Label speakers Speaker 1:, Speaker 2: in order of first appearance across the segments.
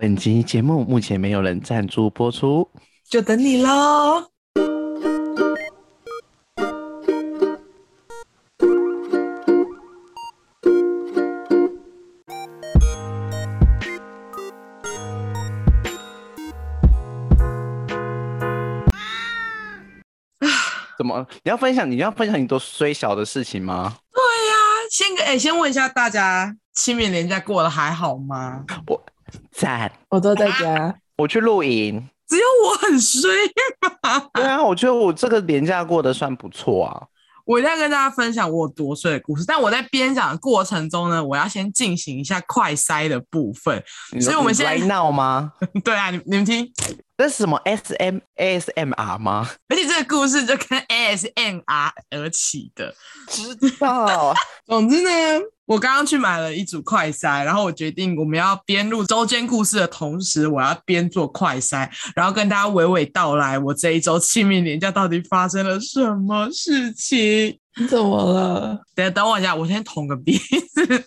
Speaker 1: 本集节目目前没有人赞助播出，
Speaker 2: 就等你喽。
Speaker 1: 怎么？你要分享？你要分享你多衰小的事情吗？
Speaker 2: 对呀、啊，先哎、欸，先问一下大家，清明连假过得还好吗？
Speaker 1: 我赞，
Speaker 3: 我都在家，啊、
Speaker 1: 我去露营，
Speaker 2: 只有我很衰吗？
Speaker 1: 对啊，我觉得我这个年假过得算不错啊。
Speaker 2: 我一定要跟大家分享我多衰的故事，但我在边讲的过程中呢，我要先进行一下快塞的部分，所以我们现在
Speaker 1: 闹吗？
Speaker 2: 对啊，你你们听。
Speaker 1: 这是什么 S M A S M R 吗？
Speaker 2: 而且这个故事就跟 A S M R 而起的，
Speaker 1: 知道。
Speaker 2: 总之呢，我刚刚去买了一组快塞，然后我决定我们要边录周间故事的同时，我要边做快塞，然后跟大家娓娓道来我这一周清明年假到底发生了什么事情。
Speaker 3: 你怎么了？
Speaker 2: 等等我一下，我先捅个鼻子。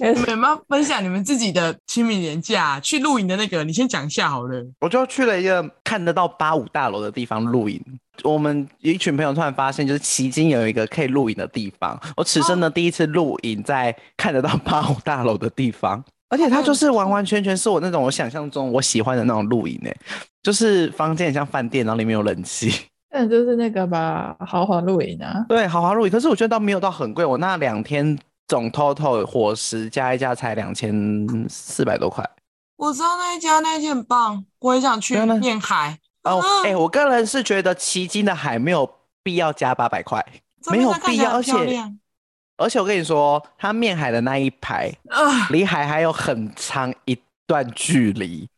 Speaker 2: 你们有没有分享你们自己的清明年假去露营的那个？你先讲一下好了。
Speaker 1: 我就去了一个看得到八五大楼的地方露营。我们一群朋友突然发现，就是旗津有一个可以露营的地方。我此生的第一次露营在看得到八五大楼的地方，而且它就是完完全全是我那种我想象中我喜欢的那种露营诶，就是房间很像饭店，然后里面有冷气。
Speaker 3: 嗯，就是那个吧，豪华露营啊。
Speaker 1: 对，豪华露营。可是我觉得倒没有到很贵，我那两天。总 total 伙食加一加才两千四百多块。
Speaker 2: 我知道那一家，那一家很棒，我也想去面海。
Speaker 1: 哦，哎、欸，我个人是觉得旗津的海没有必要加八百块，没有必要，而且而且我跟你说，它面海的那一排，离海还有很长一段距离。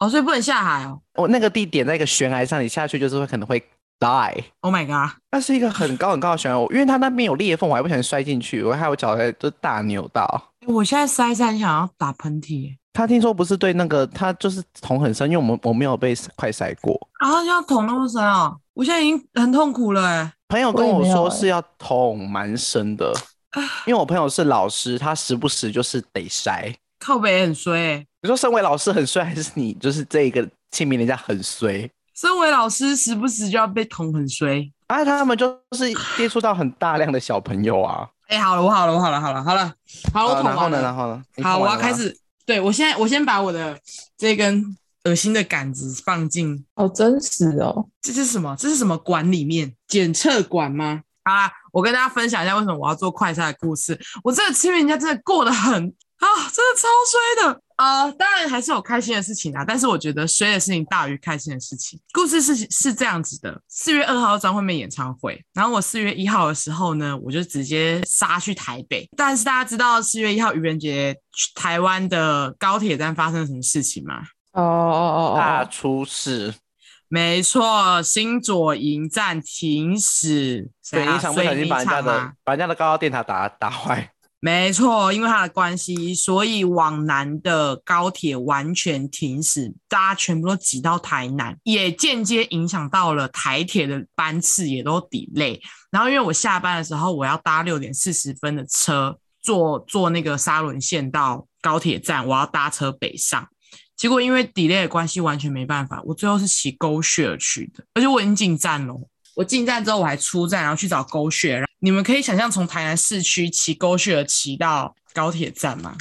Speaker 2: 哦，所以不能下海哦。
Speaker 1: 我那个地点在一个悬崖上，你下去就是会可能会。Die!
Speaker 2: Oh my god！
Speaker 1: 那是一个很高很高的悬崖，因为它那边有裂缝，我还不小心摔进去，我还有脚在就大扭到。
Speaker 2: 我现在塞塞想要打喷嚏。
Speaker 1: 他听说不是对那个，他就是捅很深，因为我们我没有被快塞过。
Speaker 2: 然后要捅那么深啊！我现在已经很痛苦了哎。
Speaker 1: 朋友跟我说是要捅蛮深的，因为我朋友是老师，他时不时就是得塞。
Speaker 2: 靠北很衰。
Speaker 1: 你说身为老师很衰，还是你就是这一个清明人家很衰？
Speaker 2: 身为老师，时不时就要被捅很衰，
Speaker 1: 啊，他们就是接触到很大量的小朋友啊。
Speaker 2: 哎、欸，好了，我好了，我好了，好了，好了，好了，我捅完了。然后呢？然后呢？好，我要开始。对，我现在，我先把我的这根恶心的杆子放进。
Speaker 3: 好真实哦！
Speaker 2: 这是什么？这是什么管里面？检测管吗？好啦，我跟大家分享一下为什么我要做快餐的故事。我这个清明人家真的过得很啊，真的超衰的。啊、呃，当然还是有开心的事情啊，但是我觉得衰的事情大于开心的事情。故事是是这样子的：四月二号张惠妹演唱会，然后我四月一号的时候呢，我就直接杀去台北。但是大家知道四月一号愚人节台湾的高铁站发生了什么事情吗？
Speaker 3: 哦哦哦哦，
Speaker 1: 大出事！
Speaker 2: 没错，新左营站停驶，
Speaker 1: 对，一场不小心把人家的把人家的高高电塔打打坏。
Speaker 2: 没错，因为它的关系，所以往南的高铁完全停驶，大家全部都挤到台南，也间接影响到了台铁的班次，也都 delay。然后因为我下班的时候，我要搭六点四十分的车，坐坐那个沙仑线到高铁站，我要搭车北上。结果因为 delay 的关系，完全没办法，我最后是骑 GoShare 去的，而且我已经进站了。我进站之后，我还出站，然后去找 GoShare。你们可以想象从台南市区骑 GoShare 骑到高铁站吗？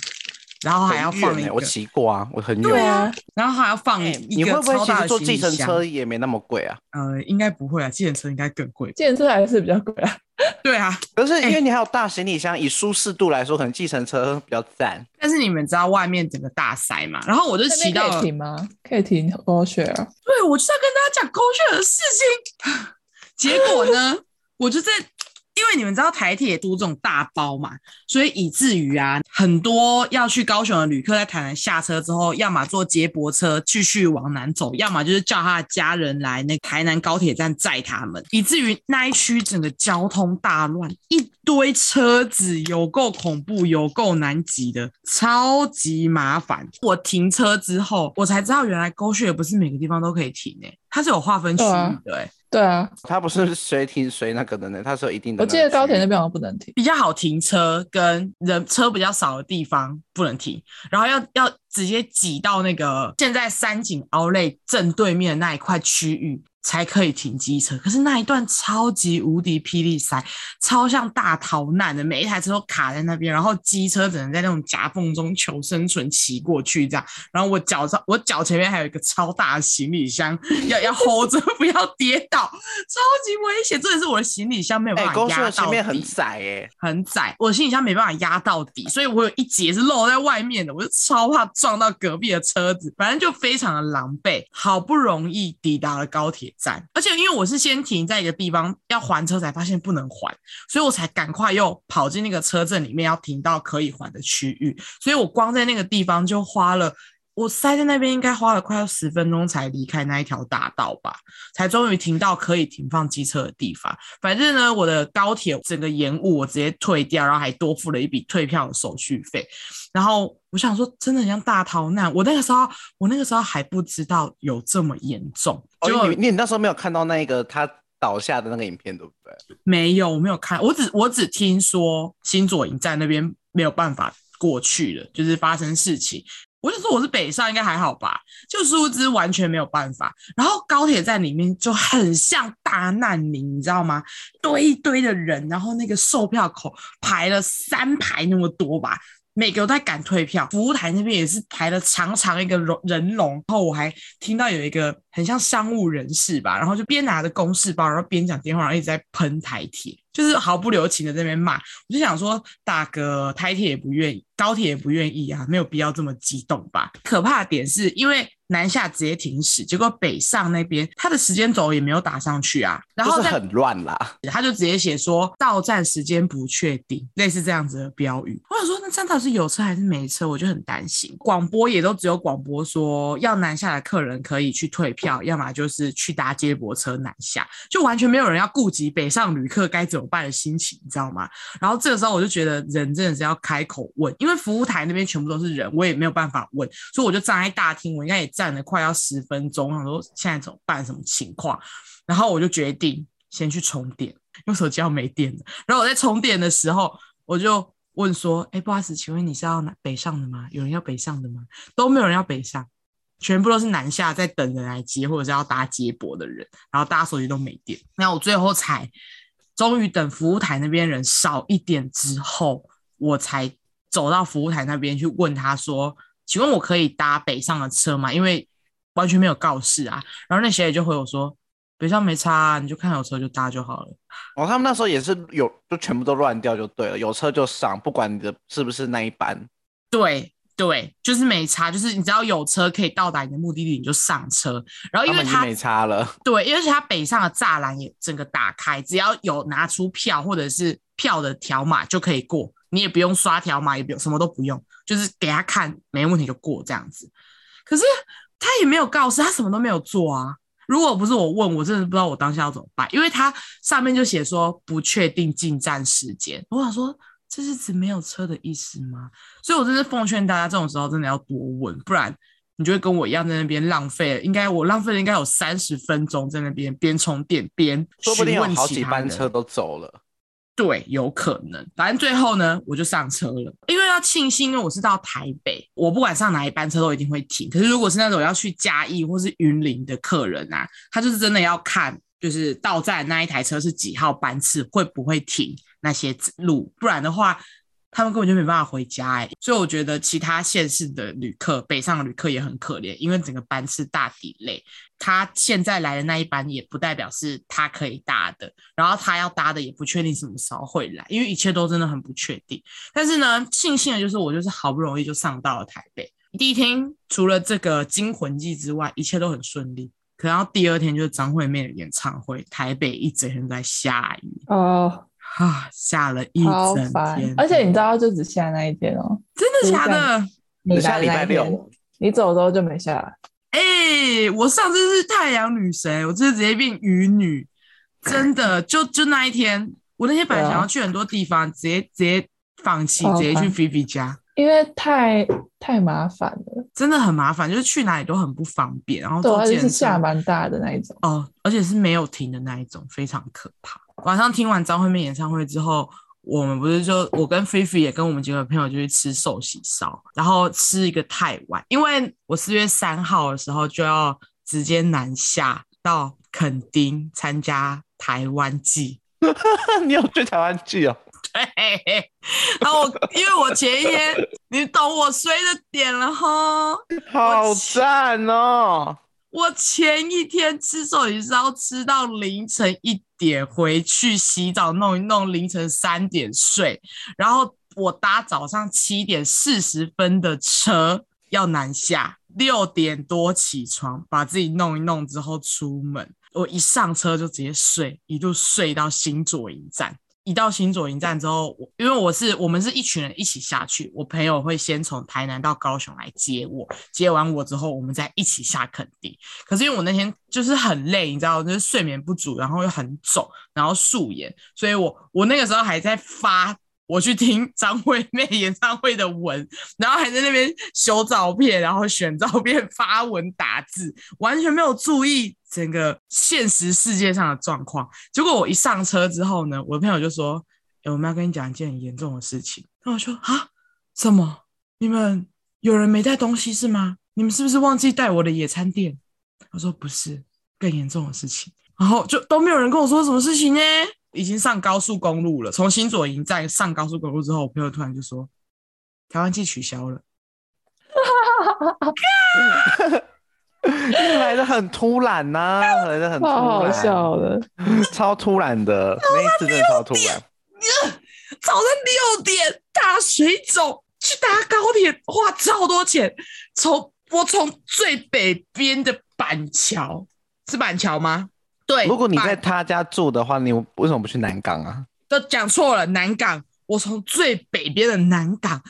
Speaker 2: 然后还要放一个，
Speaker 1: 我骑过啊，我很远。
Speaker 2: 对啊，然后还要放一个、欸、
Speaker 1: 你会不会其实坐计程车也没那么贵啊？
Speaker 2: 呃，应该不会啊，计程车应该更贵。
Speaker 3: 计程车还是比较贵啊。
Speaker 2: 对啊，
Speaker 1: 可是因为你还有大行李箱，欸、以舒适度来说，可能计程车比较赞。
Speaker 2: 但是你们知道外面整个大塞嘛？然后我就骑到
Speaker 3: 可以停吗？可以停 GoShare。
Speaker 2: 对，我就是要跟大家讲 GoShare 的事情。结果呢，我就在，因为你们知道台铁都这种大包嘛，所以以至于啊，很多要去高雄的旅客在台南下车之后，要么坐接驳车继续往南走，要么就是叫他的家人来那台南高铁站载他们，以至于那一区整个交通大乱，一堆车子，有够恐怖，有够难挤的，超级麻烦。我停车之后，我才知道原来 GoShare 不是每个地方都可以停诶、欸，它是有划分区域的、欸
Speaker 3: 对啊，
Speaker 1: 它不是随停随那个的呢，它是有一定的。
Speaker 3: 我记得高铁那边好像不能停，
Speaker 2: 比较好停车跟人车比较少的地方不能停，然后要要直接挤到那个现在三井奥莱正对面的那一块区域。才可以停机车，可是那一段超级无敌霹雳塞，超像大逃难的，每一台车都卡在那边，然后机车只能在那种夹缝中求生存，骑过去这样。然后我脚上，我脚前面还有一个超大的行李箱，要要 hold 着，不要跌倒，超级危险。这也是我的行李箱没有办法压到底，
Speaker 1: 前面很窄哎、欸，
Speaker 2: 很窄，我的行李箱没办法压到底，所以我有一节是露在外面的，我就超怕撞到隔壁的车子，反正就非常的狼狈。好不容易抵达了高铁。站，而且因为我是先停在一个地方要还车，才发现不能还，所以我才赶快又跑进那个车阵里面，要停到可以还的区域。所以我光在那个地方就花了，我塞在那边应该花了快要十分钟才离开那一条大道吧，才终于停到可以停放机车的地方。反正呢，我的高铁整个延误，我直接退掉，然后还多付了一笔退票的手续费。然后我想说，真的很像大逃难。我那个时候，我那个时候还不知道有这么严重。
Speaker 1: 就、哦、你你那时候没有看到那个他倒下的那个影片，对不对？
Speaker 2: 没有，我没有看。我只我只听说新左营站那边没有办法过去了，就是发生事情。我就说我是北上，应该还好吧？就殊不知完全没有办法。然后高铁站里面就很像大难民，你知道吗？堆一堆的人，然后那个售票口排了三排那么多吧。每个都在赶退票，服务台那边也是排了长长一个人龙。然后我还听到有一个很像商务人士吧，然后就边拿着公事包，然后边讲电话，然后一直在喷台铁，就是毫不留情的在那边骂。我就想说，大哥，台铁也不愿意，高铁也不愿意啊，没有必要这么激动吧？可怕的点是因为。南下直接停驶，结果北上那边他的时间轴也没有打上去啊，然后
Speaker 1: 就是很乱啦。
Speaker 2: 他就直接写说到站时间不确定，类似这样子的标语。我想说，那站到底是有车还是没车？我就很担心。广播也都只有广播说要南下的客人可以去退票，要么就是去搭接驳车南下，就完全没有人要顾及北上旅客该怎么办的心情，你知道吗？然后这个时候我就觉得人真的是要开口问，因为服务台那边全部都是人，我也没有办法问，所以我就站在大厅，我应该也。站了快要十分钟，想说现在怎么办？什么情况？然后我就决定先去充电，因为手机要没电了。然后我在充电的时候，我就问说：“哎，不好意思，请问你是要北上的吗？有人要北上的吗？”都没有人要北上，全部都是南下在等人来接，或者是要搭接驳的人。然后大家手机都没电。那我最后才终于等服务台那边人少一点之后，我才走到服务台那边去问他说。请问我可以搭北上的车吗？因为完全没有告示啊。然后那小姐就回我说：“北上没差啊，你就看有车就搭就好了。”
Speaker 1: 哦，他们那时候也是有，就全部都乱掉就对了，有车就上，不管你的是不是那一班。
Speaker 2: 对对，就是没差，就是你只要有车可以到达你的目的地，你就上车。然后因为他，他
Speaker 1: 没差了，
Speaker 2: 对，因为是他北上的栅栏也整个打开，只要有拿出票或者是票的条码就可以过。你也不用刷条码，也不用什么都不用，就是给他看没问题就过这样子。可是他也没有告示他什么都没有做啊。如果不是我问，我真的不知道我当下要怎么办，因为他上面就写说不确定进站时间。我想说这是指没有车的意思吗？所以我真是奉劝大家，这种时候真的要多问，不然你就会跟我一样在那边浪费了。应该我浪费了应该有三十分钟在那边边充电边询问其他人，说不定有好几班
Speaker 1: 车都走了。
Speaker 2: 对，有可能。反正最后呢，我就上车了。因为要庆幸，因为我是到台北，我不管上哪一班车都一定会停。可是如果是那种要去嘉义或是云林的客人啊，他就是真的要看，就是到站那一台车是几号班次，会不会停那些路，不然的话。他们根本就没办法回家哎、所以我觉得其他县市的旅客，北上的旅客也很可怜，因为整个班次大 delay。他现在来的那一班也不代表是他可以搭的，然后他要搭的也不确定什么时候会来，因为一切都真的很不确定。但是呢，庆幸的就是我就是好不容易就上到了台北。第一天除了这个惊魂记之外，一切都很顺利。可然后第二天就是张惠妹的演唱会，台北一整天在下雨哦。啊，下了一整天，
Speaker 3: 而且你知道，就只下那一天哦。
Speaker 2: 真的假的？
Speaker 3: 你下礼拜六，你走之后就没下来。
Speaker 2: 哎、欸，我上次是太阳女神，我这次直接变雨女，真的，就就那一天，我那天本来想要去很多地方，直接直接放弃，直接去菲菲家，
Speaker 3: 因为太太麻烦了，
Speaker 2: 真的很麻烦，就是去哪里都很不方便，然后
Speaker 3: 对，而且是下蛮大的那一种，
Speaker 2: 哦，而且是没有停的那一种，非常可怕。晚上听完张惠妹演唱会之后，我们不是就我跟菲菲也跟我们几个朋友就去吃寿喜烧，然后吃一个太晚，因为我四月三号的时候就要直接南下到垦丁参加台湾季。
Speaker 1: 你有去台湾季哦？
Speaker 2: 对，然后我因为我前一天，你懂我衰的点了哈，
Speaker 1: 好赞哦！
Speaker 2: 我前一天吃寿喜烧吃到凌晨一点，回去洗澡弄一弄，凌晨三点睡，然后我搭早上七点四十分的车要南下，六点多起床，把自己弄一弄之后出门，我一上车就直接睡，一路睡到新左营站。一到新左营站之后，我因为我是我们是一群人一起下去，我朋友会先从台南到高雄来接我，接完我之后，我们再一起下垦丁。可是因为我那天就是很累，你知道，就是睡眠不足，然后又很肿，然后素颜，所以我我那个时候还在发。我去听张惠妹演唱会的文，然后还在那边修照片，然后选照片、发文、打字，完全没有注意整个现实世界上的状况。结果我一上车之后呢，我的朋友就说：“欸，我们要跟你讲一件很严重的事情。”那我说：“啊，什么？你们有人没带东西是吗？你们是不是忘记带我的野餐垫？”他说：“不是，更严重的事情。”然后就都没有人跟我说什么事情呢？已经上高速公路了，从新左营站上高速公路之后，我朋友突然就说：“台湾季取消了。”
Speaker 1: 来的很突然呐、啊，来的很突然，
Speaker 3: 好好笑的，
Speaker 1: 超突然的，那一次真的超突然。
Speaker 2: 早上六点大水肿，去搭高铁花超多钱。从我从最北边的板桥，是板桥吗？对，
Speaker 1: 如果你在他家住的话，你为什么不去南港啊？
Speaker 2: 都讲错了，南港。我从最北边的南港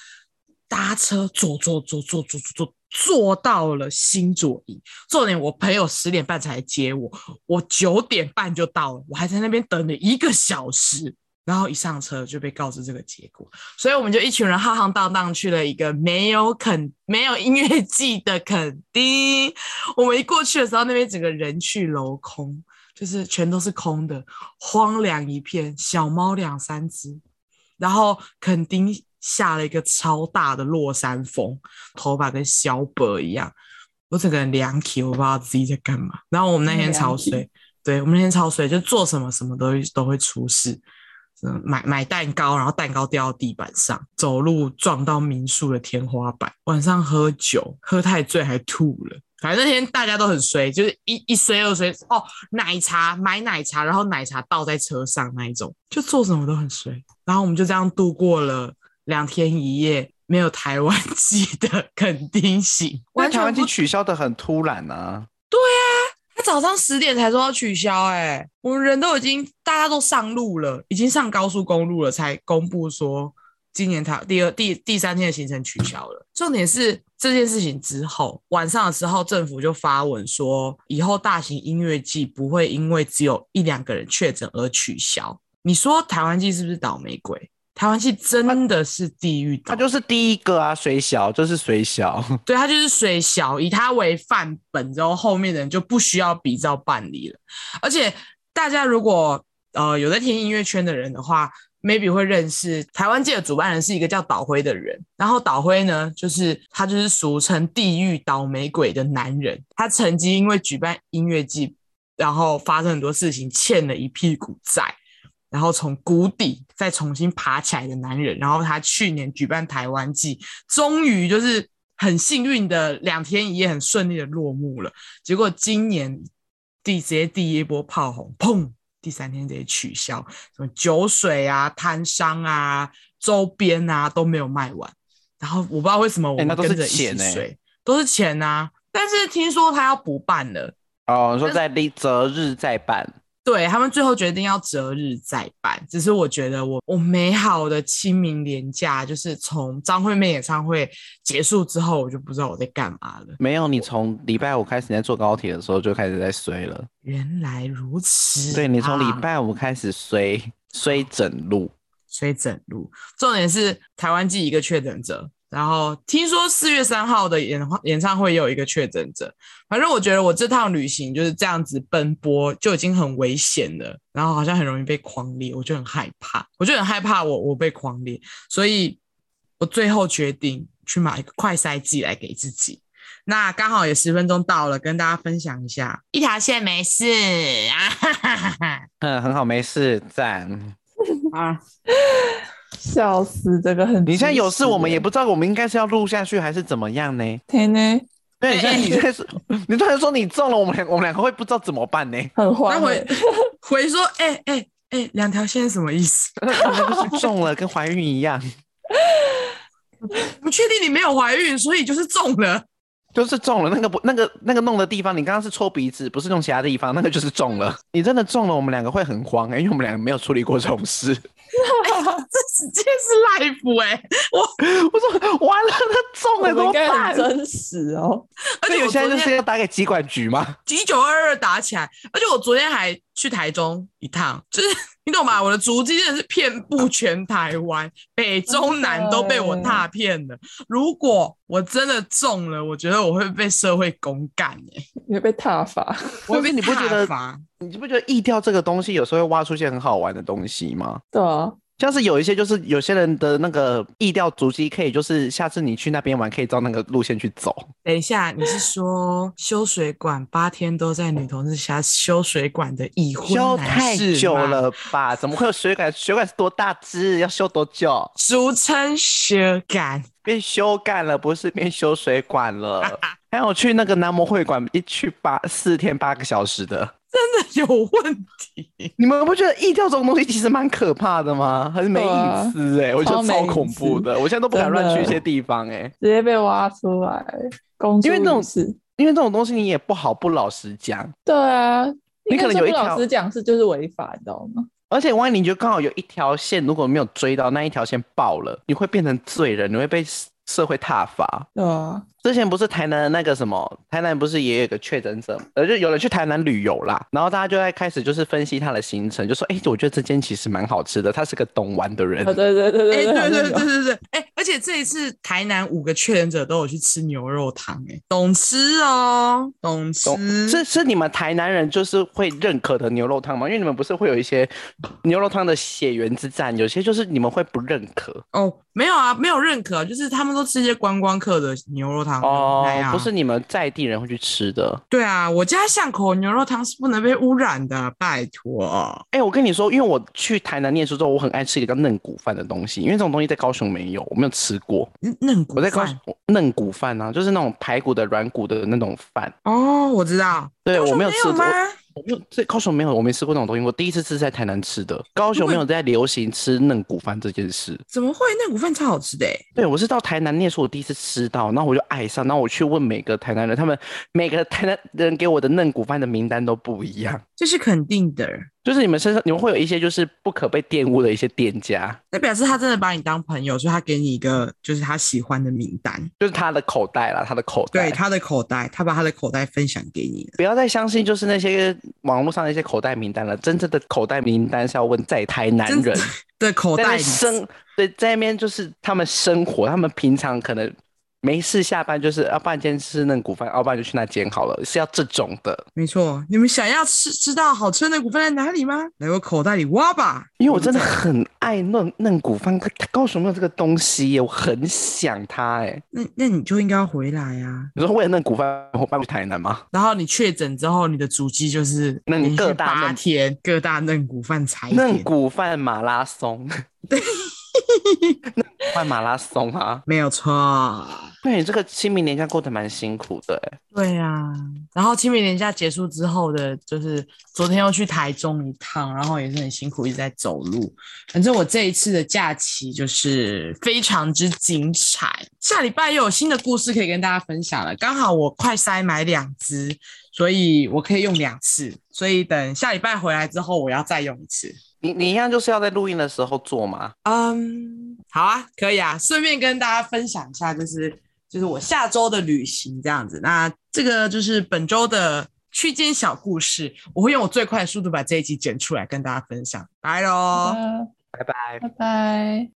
Speaker 2: 搭车坐坐坐坐坐坐坐坐到了新左营。重点，我朋友十点半才接我，我九点半就到了，我还在那边等了一个小时。然后一上车就被告知这个结果，所以我们就一群人浩浩荡荡去了一个没有肯没有音乐季的垦丁。我们一过去的时候，那边整个人去楼空。就是全都是空的，荒凉一片，小猫两三只，然后垦丁下了一个超大的落山风，头发跟小伯一样，我整个人凉起，我不知道自己在干嘛。然后我们那天潮水，对，我们那天潮水，就做什么什么都都会出事，嗯，买买蛋糕，然后蛋糕掉到地板上，走路撞到民宿的天花板，晚上喝酒喝太醉还吐了。反正那天大家都很衰，就是一一衰二衰哦，奶茶买奶茶，然后奶茶倒在车上那一种，就做什么都很衰。然后我们就这样度过了两天一夜没有台湾 季的垦丁行。
Speaker 1: 台湾季取消的很突然啊！
Speaker 2: 对啊，他早上十点才说要取消，哎，我们人都已经大家都上路了，已经上高速公路了，才公布说。今年他第二、第第三天的行程取消了。重点是这件事情之后，晚上的时候政府就发文说，以后大型音乐季不会因为只有一两个人确诊而取消。你说台湾季是不是倒霉鬼？台湾季真的是地狱，
Speaker 1: 他就是第一个啊，水小就是水小，
Speaker 2: 对，他就是水小，以他为范本之后，后面的人就不需要比照办理了。而且大家如果呃有在听音乐圈的人的话。Maybe 会认识台湾季的主办人是一个叫岛辉的人，然后岛辉呢，就是他就是俗称地狱倒霉鬼的男人。他曾经因为举办音乐季，然后发生很多事情，欠了一屁股债，然后从谷底再重新爬起来的男人。然后他去年举办台湾季，终于就是很幸运的两天一夜很顺利的落幕了。结果今年第直接第一波炮轰，砰！第三天直接取消，什么酒水啊、摊商啊、周边啊都没有卖完。然后我不知道为什么我们跟着一起睡，欸、都是钱啊。但是听说他要补办了
Speaker 1: 哦，说在立择日再办。
Speaker 2: 对，他们最后决定要择日再办，只是我觉得我我美好的清明年假，就是从张惠妹演唱会结束之后，我就不知道我在干嘛了。
Speaker 1: 没有，你从礼拜五开始在坐高铁的时候就开始在衰了。
Speaker 2: 原来如此，
Speaker 1: 对，你从礼拜五开始衰衰整路，
Speaker 2: 衰整路。重点是台湾记一个确诊者，然后听说四月三号的演演唱会也有一个确诊者。反正我觉得我这趟旅行就是这样子奔波就已经很危险了，然后好像很容易被狂裂，我就很害怕，我就很害怕我我被狂裂，所以我最后决定去买一个快筛剂来给自己。那刚好也十分钟到了，跟大家分享一下，一条线没事啊，哈哈哈哈
Speaker 1: 嗯，很好，没事，赞。
Speaker 3: 啊，笑死，这个很，
Speaker 1: 你现在有事，我们也不知道，我们应该是要录下去还是怎么样呢？
Speaker 3: 天呢？
Speaker 1: 对，你现在你现在是，你突然说你中了，我们两我们两个会不知道怎么办呢？
Speaker 3: 很慌，
Speaker 2: 回回说，哎哎哎，两条线是什么意思？
Speaker 1: 那就是中了，跟怀孕一样。
Speaker 2: 不确定你没有怀孕，所以就是中了。
Speaker 1: 就是中了那个不那个那个弄的地方，你刚刚是戳鼻子，不是弄其他地方，那个就是中了。你真的中了，我们两个会很慌因为我们两个没有处理过这种事。
Speaker 2: 哎、这直接是 life 哎、欸，我
Speaker 1: 我说完了，他中了怎么办？
Speaker 3: 真实哦，
Speaker 2: 而且我
Speaker 1: 现在就是要打给机管局吗？
Speaker 2: 一九二二打起来，而且我昨天还去台中一趟，就是。你懂吗？我的足迹真的是遍布全台湾，北中南都被我踏遍了。如果我真的中了，我觉得我会被社会公干哎，
Speaker 3: 你会被踏伐。
Speaker 1: 我被你不觉得？你不觉得意调这个东西有时候会挖出一些很好玩的东西吗？
Speaker 3: 对啊。
Speaker 1: 像是有一些，就是有些人的那个意调足迹，可以就是下次你去那边玩，可以照那个路线去走。
Speaker 2: 等一下，你是说修水管八天都在女同志家修水管的已婚男士？
Speaker 1: 修太久了吧？怎么会有水管？水管是多大只？要修多久？
Speaker 2: 俗称修管，
Speaker 1: 变修干了，不是变修水管了。还有去那个男模会馆，一去八四天八个小时的。
Speaker 2: 真的有问题？
Speaker 1: 你们不觉得意调这种东西其实蛮可怕的吗？还是没隐私哎、欸？我觉得超恐怖的，我现在都不敢乱去一些地方哎、欸，
Speaker 3: 直接被挖出来。
Speaker 1: 因为这种事，因为这种东西你也不好不老实讲。对
Speaker 3: 啊，
Speaker 1: 你可能有一条
Speaker 3: 老实讲是就是违法，你知道吗？
Speaker 1: 而且万一你就刚好有一条线，如果没有追到那一条线爆了，你会变成罪人，你会被社会挞伐。
Speaker 3: 对啊。
Speaker 1: 之前不是台南的那个什么，台南不是也有个确诊者，呃，就有人去台南旅游啦，然后大家就在开始就是分析他的行程，就说，哎、欸，我觉得这间其实蛮好吃的，他是个懂玩的人。
Speaker 3: 对对对对对，
Speaker 2: 哎，对对对对对，哎、欸，而且这一次台南五个确诊者都有去吃牛肉汤，哎，懂吃哦，懂吃，
Speaker 1: 是是你们台南人就是会认可的牛肉汤吗？因为你们不是会有一些牛肉汤的血缘之战，有些就是你们会不认可。
Speaker 2: 哦，没有啊，没有认可，就是他们都吃一些观光客的牛肉汤。
Speaker 1: 哦，不是你们在地人会去吃的。
Speaker 2: 对啊，我家巷口牛肉汤是不能被污染的，拜托。
Speaker 1: 哎、欸，我跟你说，因为我去台南念书之后，我很爱吃一个叫嫩骨饭的东西，因为这种东西在高雄没有，我没有吃过。
Speaker 2: 嫩骨饭，
Speaker 1: 我在高雄嫩骨饭啊，就是那种排骨的软骨的那种饭。
Speaker 2: 哦，我知道。
Speaker 1: 对，我没有吃
Speaker 2: 过。
Speaker 1: 没有，这高雄没有，我没吃过那种东西。我第一次吃在台南吃的，高雄没有在流行吃嫩骨饭这件事。
Speaker 2: 怎么会？嫩骨饭超好吃的。
Speaker 1: 对，我是到台南念书，我第一次吃到，然后我就爱上，然后我去问每个台南人，他们每个台南人给我的嫩骨饭的名单都不一样，
Speaker 2: 这是肯定的。
Speaker 1: 就是你们身上，你们会有一些就是不可被玷污的一些店家，
Speaker 2: 那表示他真的把你当朋友，所以他给你一个就是他喜欢的名单，
Speaker 1: 就是他的口袋啦，他的口袋，
Speaker 2: 对，他的口袋，他把他的口袋分享给你。
Speaker 1: 不要再相信就是那些网络上的一些口袋名单了，真正的口袋名单是要问在台男人
Speaker 2: 的 口袋
Speaker 1: 生，对，在那边就是他们生活，他们平常可能。没事，下班就是要半天吃嫩骨饭，要不然就去那间好了，是要这种的。
Speaker 2: 没错，你们想要吃知道好吃的嫩骨饭在哪里吗？来我口袋里挖吧，
Speaker 1: 因为我真的很爱嫩嫩骨饭，高雄没有这个东西耶，我很想它哎。
Speaker 2: 那那你就应该要回来呀。
Speaker 1: 你说为了嫩骨饭我搬去台南吗？
Speaker 2: 然后你确诊之后，你的足迹就是
Speaker 1: 那你各大
Speaker 2: 八天各大嫩骨饭踩
Speaker 1: 嫩骨饭马拉松。对。换马拉松啊，
Speaker 2: 没有错。
Speaker 1: 对，你这个清明年假过得蛮辛苦的。
Speaker 2: 对呀、啊，然后清明年假结束之后的，就是昨天又去台中一趟，然后也是很辛苦，一直在走路。反正我这一次的假期就是非常之精彩。下礼拜又有新的故事可以跟大家分享了。刚好我快塞买两支，所以我可以用两次。所以等下礼拜回来之后，我要再用一次。
Speaker 1: 你你一样就是要在录音的时候做吗？
Speaker 2: 嗯，好啊，可以啊，顺便跟大家分享一下，就是就是我下周的旅行这样子。那这个就是本周的区间小故事，我会用我最快的速度把这一集剪出来跟大家分享。拜喽，
Speaker 1: 拜拜，
Speaker 3: 拜拜。